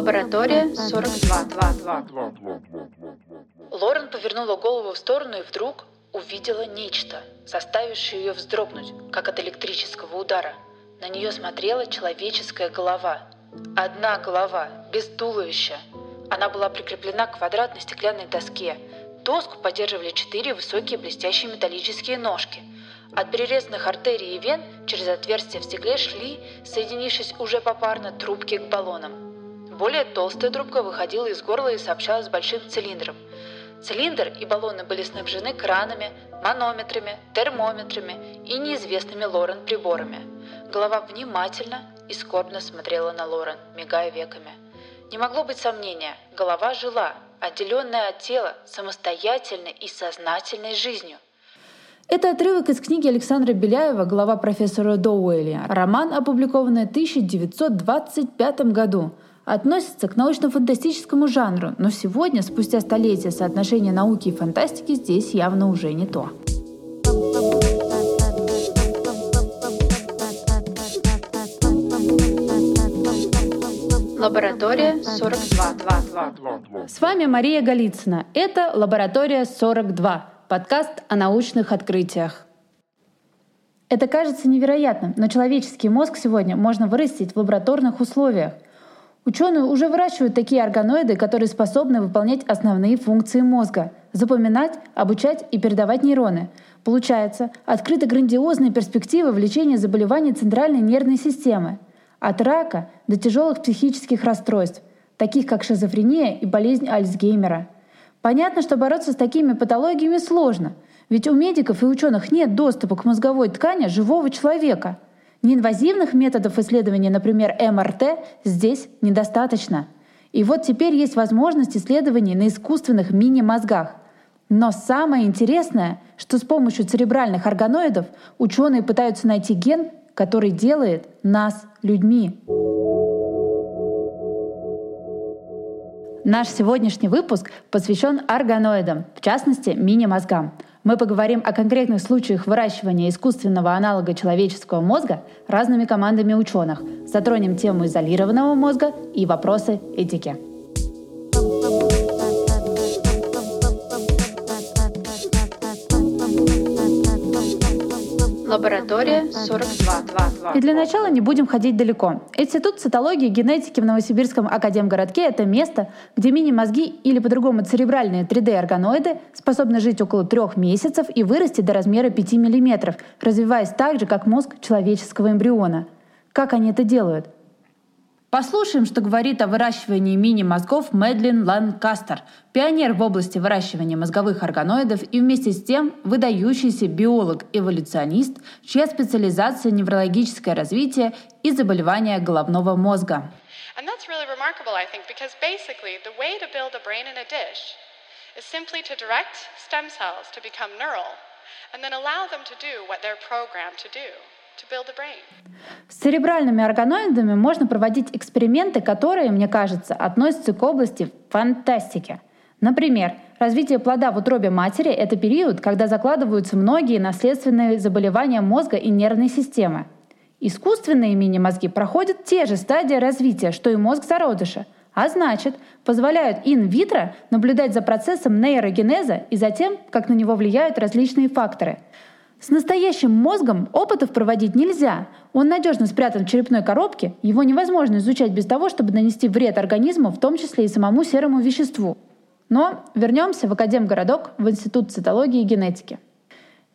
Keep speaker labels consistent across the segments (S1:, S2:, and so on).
S1: Лаборатория 42. Лорен повернула голову в сторону и вдруг увидела нечто, заставившее ее вздрогнуть, как от электрического удара. На нее смотрела человеческая голова. Одна голова, без туловища. Она была прикреплена к квадратной стеклянной доске. Доску поддерживали четыре высокие блестящие металлические ножки. От перерезанных артерий и вен через отверстия в стекле шли, соединившись уже попарно, трубки к баллонам. Более толстая трубка выходила из горла и сообщалась с большим цилиндром. Цилиндр и баллоны были снабжены кранами, манометрами, термометрами и неизвестными Лорен приборами. Голова внимательно и скорбно смотрела на Лорен, мигая веками. Не могло быть сомнения, голова жила, отделенная от тела, самостоятельной и сознательной жизнью.
S2: Это отрывок из книги Александра Беляева «Глава профессора Доуэли». Роман, опубликованный в 1925 году – относится к научно-фантастическому жанру, но сегодня, спустя столетия соотношения науки и фантастики, здесь явно уже не то.
S1: Лаборатория 42.
S2: С вами Мария Голицына. Это Лаборатория 42, подкаст о научных открытиях. Это кажется невероятным, но человеческий мозг сегодня можно вырастить в лабораторных условиях – Ученые уже выращивают такие органоиды, которые способны выполнять основные функции мозга — запоминать, обучать и передавать нейроны. Получается, открыты грандиозные перспективы в лечении заболеваний центральной нервной системы. От рака до тяжелых психических расстройств, таких как шизофрения и болезнь Альцгеймера. Понятно, что бороться с такими патологиями сложно, ведь у медиков и ученых нет доступа к мозговой ткани живого человека — Неинвазивных методов исследования, например, МРТ, здесь недостаточно. И вот теперь есть возможность исследований на искусственных мини-мозгах. Но самое интересное, что с помощью церебральных органоидов ученые пытаются найти ген, который делает нас людьми. Наш сегодняшний выпуск посвящен органоидам, в частности мини-мозгам — мы поговорим о конкретных случаях выращивания искусственного аналога человеческого мозга разными командами ученых, затронем тему изолированного мозга и вопросы этики.
S1: Лаборатория 42.
S2: И для начала не будем ходить далеко. Институт цитологии и генетики в Новосибирском академгородке — это место, где мини-мозги или по-другому церебральные 3D-органоиды способны жить около трех месяцев и вырасти до размера 5 мм, развиваясь так же, как мозг человеческого эмбриона. Как они это делают? Послушаем, что говорит о выращивании мини-мозгов Мэдлин Ланкастер, пионер в области выращивания мозговых органоидов и вместе с тем выдающийся биолог-эволюционист, чья специализация – неврологическое развитие и заболевания головного мозга. And then allow them to do what they're programmed to do. С церебральными органоидами можно проводить эксперименты, которые, мне кажется, относятся к области фантастики. Например, развитие плода в утробе матери — это период, когда закладываются многие наследственные заболевания мозга и нервной системы. Искусственные мини-мозги проходят те же стадии развития, что и мозг зародыша, а значит, позволяют ин-витро наблюдать за процессом нейрогенеза и за тем, как на него влияют различные факторы — с настоящим мозгом опытов проводить нельзя. Он надежно спрятан в черепной коробке, его невозможно изучать без того, чтобы нанести вред организму, в том числе и самому серому веществу. Но вернемся в Академгородок, в Институт цитологии и генетики.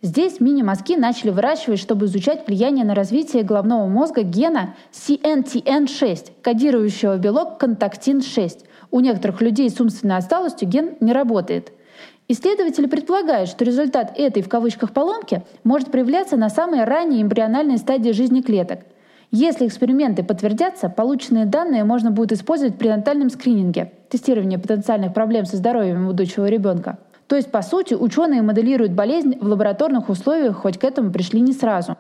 S2: Здесь мини-мозги начали выращивать, чтобы изучать влияние на развитие головного мозга гена CNTN6, кодирующего белок контактин-6. У некоторых людей с умственной отсталостью ген не работает. Исследователи предполагают, что результат этой в кавычках поломки может проявляться на самой ранней эмбриональной стадии жизни клеток. Если эксперименты подтвердятся, полученные данные можно будет использовать при натальном скрининге, тестировании потенциальных проблем со здоровьем будущего ребенка. То есть, по сути, ученые моделируют болезнь в лабораторных условиях, хоть к этому пришли не сразу.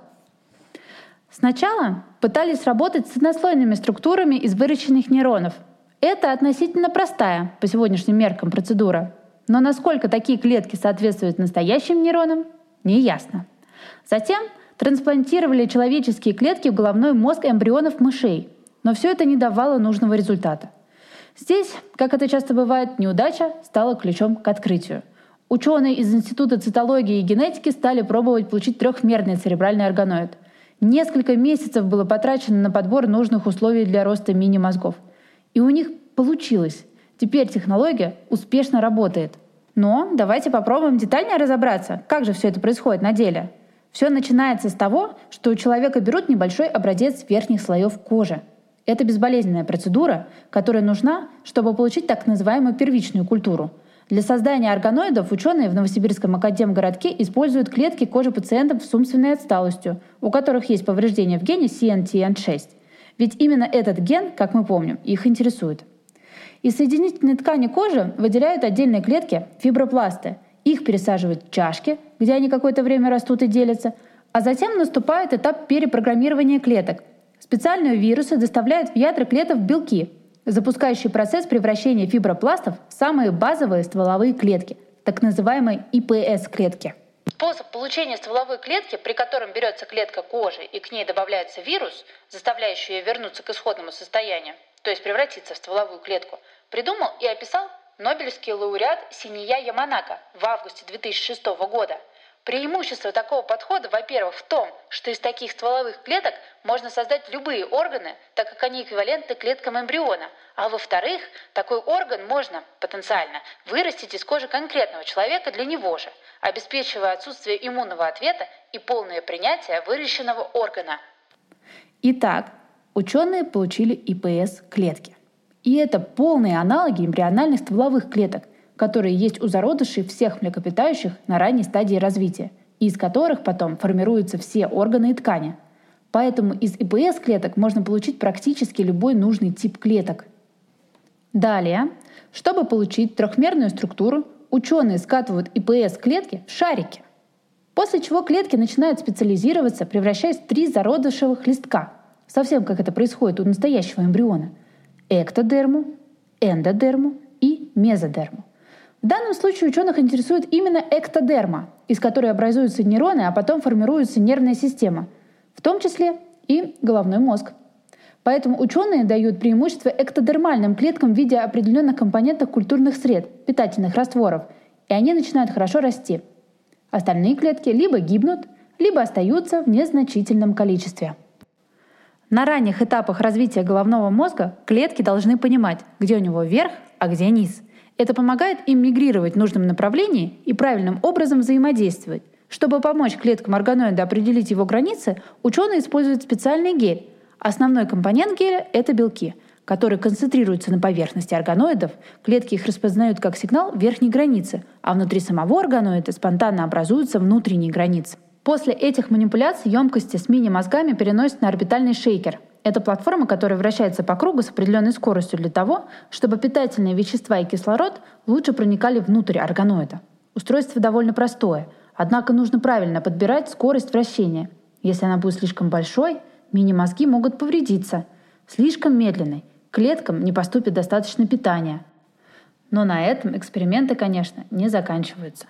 S2: Сначала пытались работать с однослойными структурами из выращенных нейронов. Это относительно простая, по сегодняшним меркам, процедура. Но насколько такие клетки соответствуют настоящим нейронам, не ясно. Затем трансплантировали человеческие клетки в головной мозг эмбрионов мышей. но все это не давало нужного результата. Здесь, как это часто бывает, неудача стала ключом к открытию. Ученые из Института цитологии и генетики стали пробовать получить трехмерный церебральный органоид. Несколько месяцев было потрачено на подбор нужных условий для роста мини-мозгов. И у них получилось. Теперь технология успешно работает. Но давайте попробуем детальнее разобраться, как же все это происходит на деле. Все начинается с того, что у человека берут небольшой образец верхних слоев кожи – это безболезненная процедура, которая нужна, чтобы получить так называемую первичную культуру. Для создания органоидов ученые в Новосибирском академгородке используют клетки кожи пациентов с умственной отсталостью, у которых есть повреждения в гене CNTN6. Ведь именно этот ген, как мы помним, их интересует. Из соединительной ткани кожи выделяют отдельные клетки – фибропласты. Их пересаживают в чашки, где они какое-то время растут и делятся, а затем наступает этап перепрограммирования клеток – Специальные вирусы доставляют в ядра клеток белки, запускающие процесс превращения фибропластов в самые базовые стволовые клетки, так называемые ИПС-клетки.
S1: Способ получения стволовой клетки, при котором берется клетка кожи и к ней добавляется вирус, заставляющий ее вернуться к исходному состоянию, то есть превратиться в стволовую клетку, придумал и описал Нобелевский лауреат Синия Яманака в августе 2006 года – Преимущество такого подхода, во-первых, в том, что из таких стволовых клеток можно создать любые органы, так как они эквивалентны клеткам эмбриона. А во-вторых, такой орган можно потенциально вырастить из кожи конкретного человека для него же, обеспечивая отсутствие иммунного ответа и полное принятие выращенного органа.
S2: Итак, ученые получили ИПС-клетки. И это полные аналоги эмбриональных стволовых клеток, которые есть у зародышей всех млекопитающих на ранней стадии развития, и из которых потом формируются все органы и ткани. Поэтому из ИПС клеток можно получить практически любой нужный тип клеток. Далее, чтобы получить трехмерную структуру, ученые скатывают ИПС клетки в шарики, после чего клетки начинают специализироваться, превращаясь в три зародышевых листка, совсем как это происходит у настоящего эмбриона – эктодерму, эндодерму и мезодерму – в данном случае ученых интересует именно эктодерма, из которой образуются нейроны, а потом формируется нервная система, в том числе и головной мозг. Поэтому ученые дают преимущество эктодермальным клеткам в виде определенных компонентов культурных сред, питательных растворов, и они начинают хорошо расти. Остальные клетки либо гибнут, либо остаются в незначительном количестве. На ранних этапах развития головного мозга клетки должны понимать, где у него верх, а где низ – это помогает им мигрировать в нужном направлении и правильным образом взаимодействовать. Чтобы помочь клеткам органоида определить его границы, ученые используют специальный гель. Основной компонент геля – это белки, которые концентрируются на поверхности органоидов. Клетки их распознают как сигнал верхней границы, а внутри самого органоида спонтанно образуются внутренние границы. После этих манипуляций емкости с мини-мозгами переносят на орбитальный шейкер – это платформа, которая вращается по кругу с определенной скоростью для того, чтобы питательные вещества и кислород лучше проникали внутрь органоида. Устройство довольно простое, однако нужно правильно подбирать скорость вращения. Если она будет слишком большой, мини-мозги могут повредиться. Слишком медленной, клеткам не поступит достаточно питания. Но на этом эксперименты, конечно, не заканчиваются.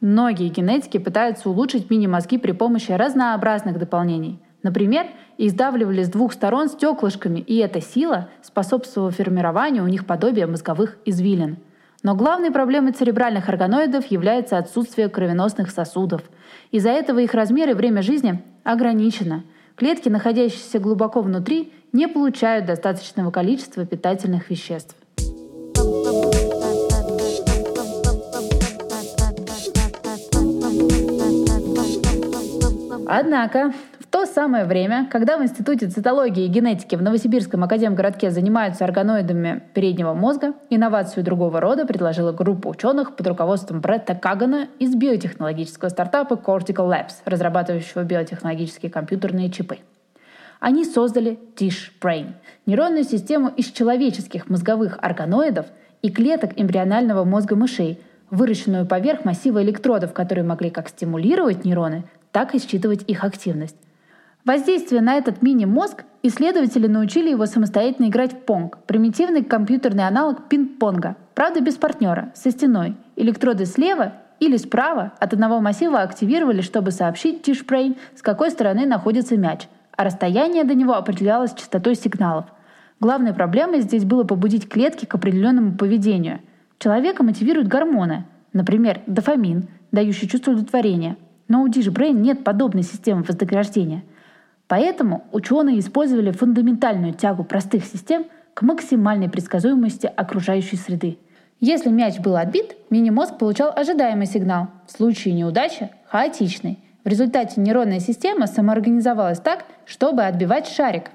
S2: Многие генетики пытаются улучшить мини-мозги при помощи разнообразных дополнений – Например, издавливали с двух сторон стеклышками, и эта сила способствовала формированию у них подобия мозговых извилин. Но главной проблемой церебральных органоидов является отсутствие кровеносных сосудов. Из-за этого их размер и время жизни ограничено. Клетки, находящиеся глубоко внутри, не получают достаточного количества питательных веществ. Однако то самое время, когда в Институте цитологии и генетики в Новосибирском академгородке занимаются органоидами переднего мозга, инновацию другого рода предложила группа ученых под руководством Бретта Кагана из биотехнологического стартапа Cortical Labs, разрабатывающего биотехнологические компьютерные чипы. Они создали Dish Brain – нейронную систему из человеческих мозговых органоидов и клеток эмбрионального мозга мышей, выращенную поверх массива электродов, которые могли как стимулировать нейроны, так и считывать их активность. Воздействие на этот мини-мозг исследователи научили его самостоятельно играть в понг, примитивный компьютерный аналог пинг-понга, правда без партнера, со стеной. Электроды слева или справа от одного массива активировали, чтобы сообщить Тишбрейн, с какой стороны находится мяч, а расстояние до него определялось частотой сигналов. Главной проблемой здесь было побудить клетки к определенному поведению. Человека мотивируют гормоны, например, дофамин, дающий чувство удовлетворения. Но у Дижбрейн нет подобной системы вознаграждения. Поэтому ученые использовали фундаментальную тягу простых систем к максимальной предсказуемости окружающей среды. Если мяч был отбит, мини-мозг получал ожидаемый сигнал. В случае неудачи — хаотичный. В результате нейронная система самоорганизовалась так, чтобы отбивать шарик.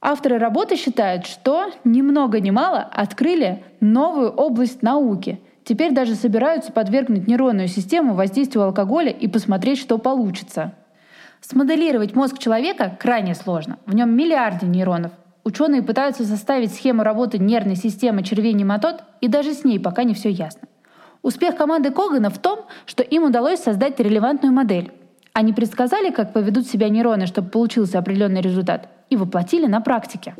S2: Авторы работы считают, что ни много ни мало открыли новую область науки. Теперь даже собираются подвергнуть нейронную систему воздействию алкоголя и посмотреть, что получится. Смоделировать мозг человека крайне сложно. В нем миллиарды нейронов. Ученые пытаются составить схему работы нервной системы червей-нематод, и даже с ней пока не все ясно. Успех команды Когана в том, что им удалось создать релевантную модель. Они предсказали, как поведут себя нейроны, чтобы получился определенный результат – и воплотили на практике.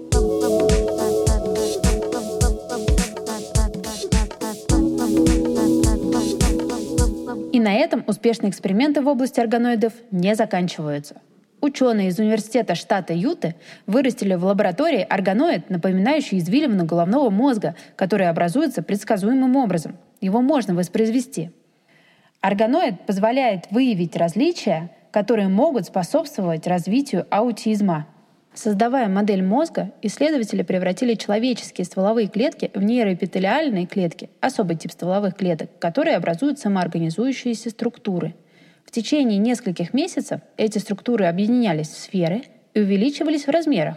S2: На этом успешные эксперименты в области органоидов не заканчиваются. Ученые из университета штата Юты вырастили в лаборатории органоид, напоминающий извилину головного мозга, который образуется предсказуемым образом. Его можно воспроизвести. Органоид позволяет выявить различия, которые могут способствовать развитию аутизма – Создавая модель мозга, исследователи превратили человеческие стволовые клетки в нейроэпителиальные клетки, особый тип стволовых клеток, которые образуют самоорганизующиеся структуры. В течение нескольких месяцев эти структуры объединялись в сферы и увеличивались в размерах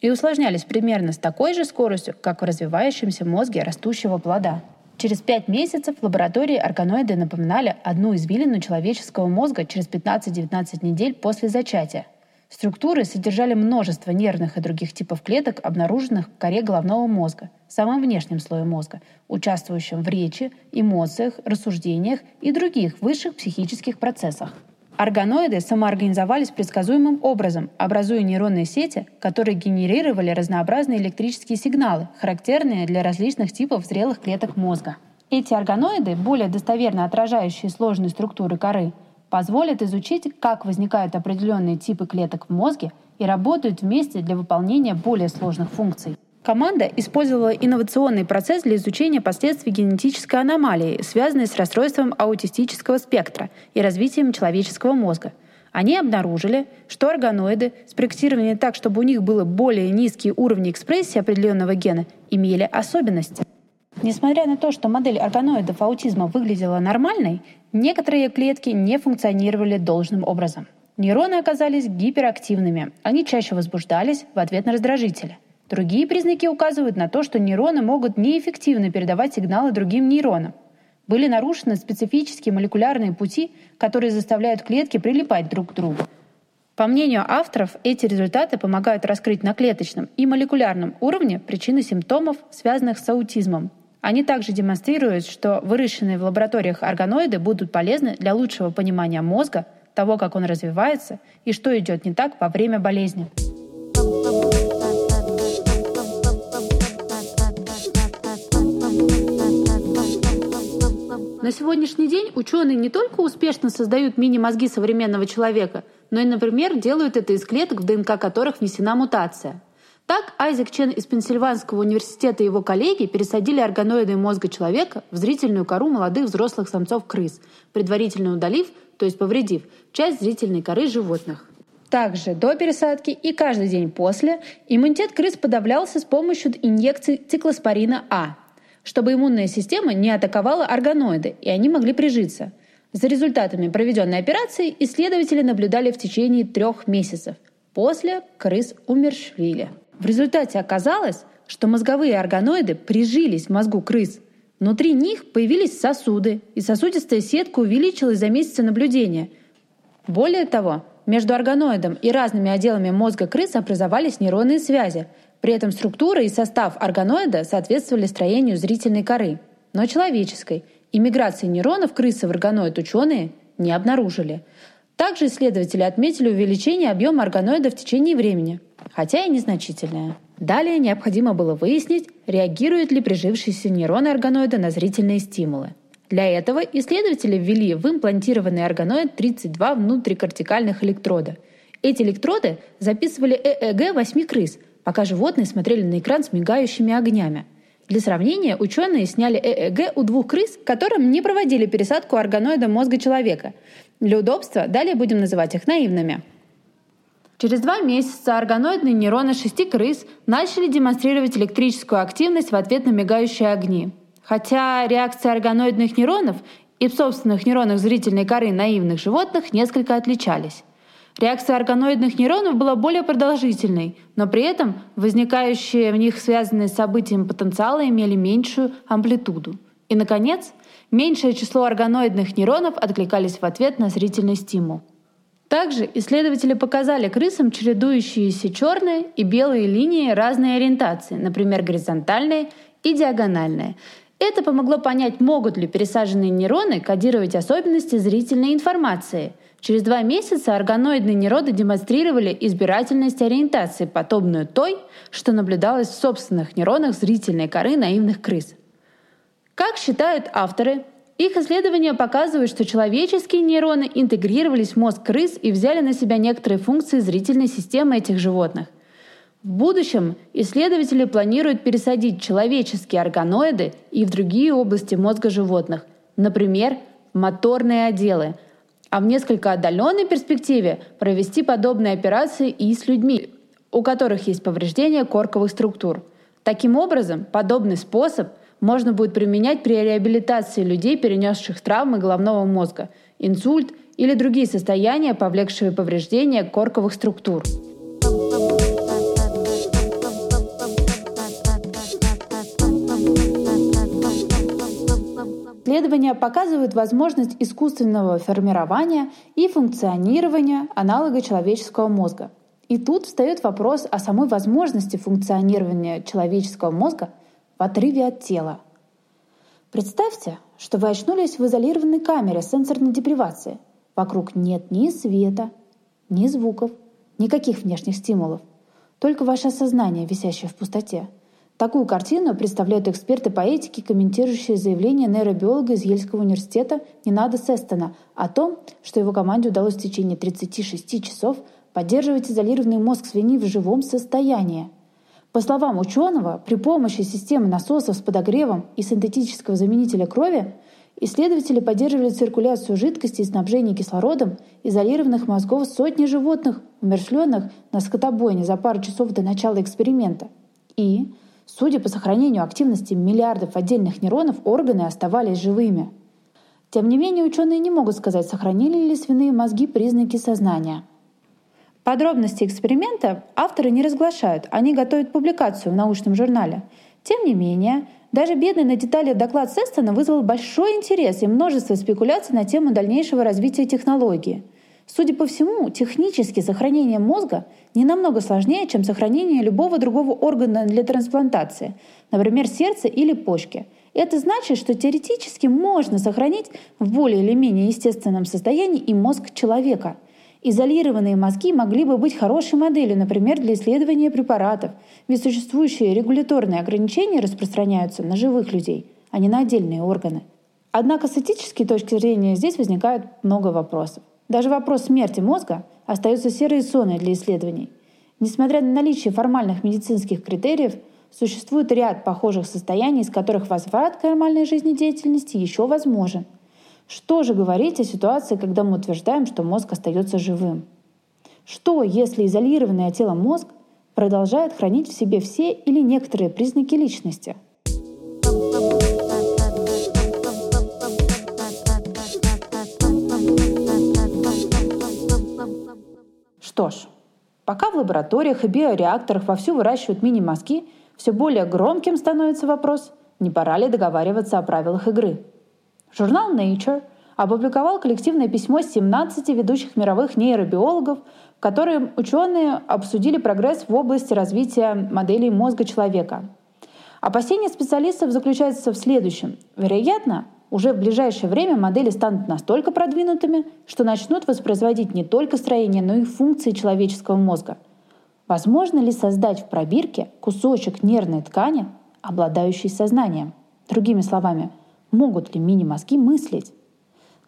S2: и усложнялись примерно с такой же скоростью, как в развивающемся мозге растущего плода. Через пять месяцев в лаборатории органоиды напоминали одну извилину человеческого мозга через 15-19 недель после зачатия – Структуры содержали множество нервных и других типов клеток, обнаруженных в коре головного мозга, самом внешнем слое мозга, участвующем в речи, эмоциях, рассуждениях и других высших психических процессах. Органоиды самоорганизовались предсказуемым образом, образуя нейронные сети, которые генерировали разнообразные электрические сигналы, характерные для различных типов зрелых клеток мозга. Эти органоиды, более достоверно отражающие сложные структуры коры, позволит изучить, как возникают определенные типы клеток в мозге и работают вместе для выполнения более сложных функций. Команда использовала инновационный процесс для изучения последствий генетической аномалии, связанной с расстройством аутистического спектра и развитием человеческого мозга. Они обнаружили, что органоиды, спроектированные так, чтобы у них было более низкие уровни экспрессии определенного гена, имели особенности. Несмотря на то, что модель органоидов аутизма выглядела нормальной, некоторые клетки не функционировали должным образом. Нейроны оказались гиперактивными, они чаще возбуждались в ответ на раздражители. Другие признаки указывают на то, что нейроны могут неэффективно передавать сигналы другим нейронам. Были нарушены специфические молекулярные пути, которые заставляют клетки прилипать друг к другу. По мнению авторов, эти результаты помогают раскрыть на клеточном и молекулярном уровне причины симптомов, связанных с аутизмом, они также демонстрируют, что выращенные в лабораториях органоиды будут полезны для лучшего понимания мозга, того, как он развивается и что идет не так во время болезни. На сегодняшний день ученые не только успешно создают мини-мозги современного человека, но и, например, делают это из клеток, в ДНК которых внесена мутация. Так Айзек Чен из Пенсильванского университета и его коллеги пересадили органоиды мозга человека в зрительную кору молодых взрослых самцов-крыс, предварительно удалив, то есть повредив, часть зрительной коры животных. Также до пересадки и каждый день после иммунитет крыс подавлялся с помощью инъекций циклоспорина А, чтобы иммунная система не атаковала органоиды, и они могли прижиться. За результатами проведенной операции исследователи наблюдали в течение трех месяцев. После крыс умершвили. В результате оказалось, что мозговые органоиды прижились в мозгу крыс. Внутри них появились сосуды, и сосудистая сетка увеличилась за месяцы наблюдения. Более того, между органоидом и разными отделами мозга крыс образовались нейронные связи. При этом структура и состав органоида соответствовали строению зрительной коры, но человеческой. И миграции нейронов крысы в органоид ученые не обнаружили. Также исследователи отметили увеличение объема органоида в течение времени хотя и незначительное. Далее необходимо было выяснить, реагируют ли прижившиеся нейроны органоида на зрительные стимулы. Для этого исследователи ввели в имплантированный органоид 32 внутрикортикальных электрода. Эти электроды записывали ЭЭГ 8 крыс, пока животные смотрели на экран с мигающими огнями. Для сравнения, ученые сняли ЭЭГ у двух крыс, которым не проводили пересадку органоида мозга человека. Для удобства далее будем называть их наивными. Через два месяца органоидные нейроны шести крыс начали демонстрировать электрическую активность в ответ на мигающие огни. Хотя реакция органоидных нейронов и собственных нейронов зрительной коры наивных животных несколько отличались. Реакция органоидных нейронов была более продолжительной, но при этом возникающие в них связанные с событием потенциалы имели меньшую амплитуду. И, наконец, меньшее число органоидных нейронов откликались в ответ на зрительный стимул. Также исследователи показали крысам чередующиеся черные и белые линии разной ориентации, например, горизонтальные и диагональные. Это помогло понять, могут ли пересаженные нейроны кодировать особенности зрительной информации – Через два месяца органоидные нейроны демонстрировали избирательность ориентации, подобную той, что наблюдалось в собственных нейронах зрительной коры наивных крыс. Как считают авторы, их исследования показывают, что человеческие нейроны интегрировались в мозг крыс и взяли на себя некоторые функции зрительной системы этих животных. В будущем исследователи планируют пересадить человеческие органоиды и в другие области мозга животных, например, моторные отделы – а в несколько отдаленной перспективе провести подобные операции и с людьми, у которых есть повреждения корковых структур. Таким образом, подобный способ можно будет применять при реабилитации людей, перенесших травмы головного мозга, инсульт или другие состояния, повлекшие повреждения корковых структур. Исследования показывают возможность искусственного формирования и функционирования аналога человеческого мозга. И тут встает вопрос о самой возможности функционирования человеческого мозга в отрыве от тела. Представьте, что вы очнулись в изолированной камере сенсорной депривации. Вокруг нет ни света, ни звуков, никаких внешних стимулов. Только ваше сознание, висящее в пустоте — Такую картину представляют эксперты по этике, комментирующие заявление нейробиолога из Ельского университета Ненада Сестона о том, что его команде удалось в течение 36 часов поддерживать изолированный мозг свиньи в живом состоянии. По словам ученого, при помощи системы насосов с подогревом и синтетического заменителя крови исследователи поддерживали циркуляцию жидкости и снабжение кислородом изолированных мозгов сотни животных, умершленных на скотобойне за пару часов до начала эксперимента. И Судя по сохранению активности миллиардов отдельных нейронов, органы оставались живыми. Тем не менее, ученые не могут сказать, сохранили ли свиные мозги признаки сознания. Подробности эксперимента авторы не разглашают, они готовят публикацию в научном журнале. Тем не менее, даже бедный на детали доклад Сестона вызвал большой интерес и множество спекуляций на тему дальнейшего развития технологии – Судя по всему, технически сохранение мозга не намного сложнее, чем сохранение любого другого органа для трансплантации, например, сердца или почки. Это значит, что теоретически можно сохранить в более или менее естественном состоянии и мозг человека. Изолированные мозги могли бы быть хорошей моделью, например, для исследования препаратов, ведь существующие регуляторные ограничения распространяются на живых людей, а не на отдельные органы. Однако с этической точки зрения здесь возникает много вопросов. Даже вопрос смерти мозга остается серой зоной для исследований. Несмотря на наличие формальных медицинских критериев, существует ряд похожих состояний, из которых возврат к нормальной жизнедеятельности еще возможен. Что же говорить о ситуации, когда мы утверждаем, что мозг остается живым? Что, если изолированный от тела мозг продолжает хранить в себе все или некоторые признаки личности – Что ж, пока в лабораториях и биореакторах вовсю выращивают мини-мозги, все более громким становится вопрос, не пора ли договариваться о правилах игры. Журнал Nature опубликовал коллективное письмо 17 ведущих мировых нейробиологов, в котором ученые обсудили прогресс в области развития моделей мозга человека. Опасения специалистов заключаются в следующем. Вероятно, уже в ближайшее время модели станут настолько продвинутыми, что начнут воспроизводить не только строение, но и функции человеческого мозга. Возможно ли создать в пробирке кусочек нервной ткани, обладающий сознанием? Другими словами, могут ли мини-мозги мыслить?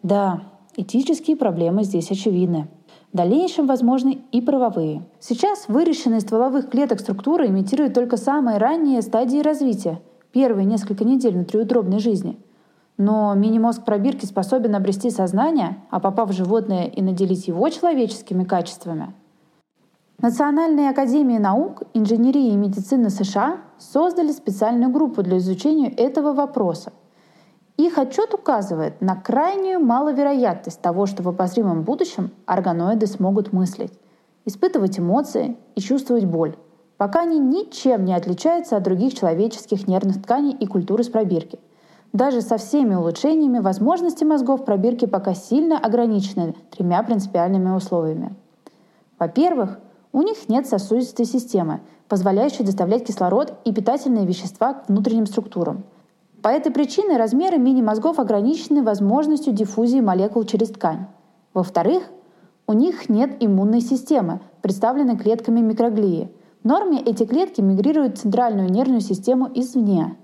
S2: Да, этические проблемы здесь очевидны. В дальнейшем возможны и правовые. Сейчас выращенные стволовых клеток структуры имитируют только самые ранние стадии развития, первые несколько недель внутриутробной жизни. Но мини-мозг пробирки способен обрести сознание, а попав в животное и наделить его человеческими качествами. Национальные академии наук, инженерии и медицины США создали специальную группу для изучения этого вопроса. Их отчет указывает на крайнюю маловероятность того, что в обозримом будущем органоиды смогут мыслить, испытывать эмоции и чувствовать боль, пока они ничем не отличаются от других человеческих нервных тканей и культуры с пробирки. Даже со всеми улучшениями возможности мозгов пробирки пока сильно ограничены тремя принципиальными условиями. Во-первых, у них нет сосудистой системы, позволяющей доставлять кислород и питательные вещества к внутренним структурам. По этой причине размеры мини-мозгов ограничены возможностью диффузии молекул через ткань. Во-вторых, у них нет иммунной системы, представленной клетками микроглии. В норме эти клетки мигрируют в центральную нервную систему извне.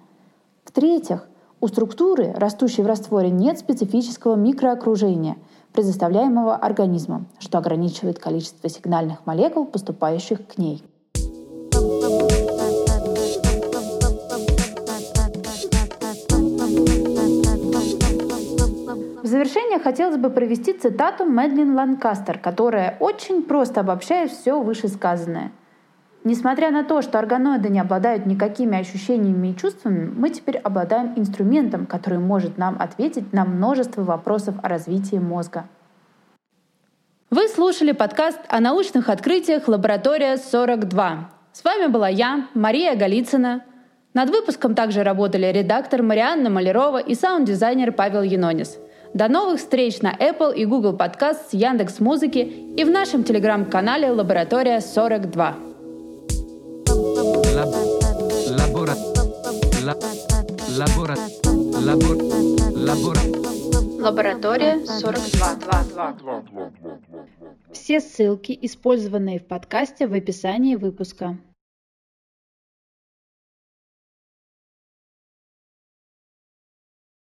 S2: В-третьих, у структуры, растущей в растворе, нет специфического микроокружения – предоставляемого организмом, что ограничивает количество сигнальных молекул, поступающих к ней. В завершение хотелось бы провести цитату Мэдлин Ланкастер, которая очень просто обобщает все вышесказанное – Несмотря на то, что органоиды не обладают никакими ощущениями и чувствами, мы теперь обладаем инструментом, который может нам ответить на множество вопросов о развитии мозга. Вы слушали подкаст о научных открытиях «Лаборатория 42». С вами была я, Мария Голицына. Над выпуском также работали редактор Марианна Малярова и саунд-дизайнер Павел Янонис. До новых встреч на Apple и Google Podcast с Яндекс Музыки и в нашем телеграм-канале «Лаборатория 42». Labora. Labora. Labora. Labora. Лаборатория 42. Все ссылки, использованные в подкасте, в описании выпуска.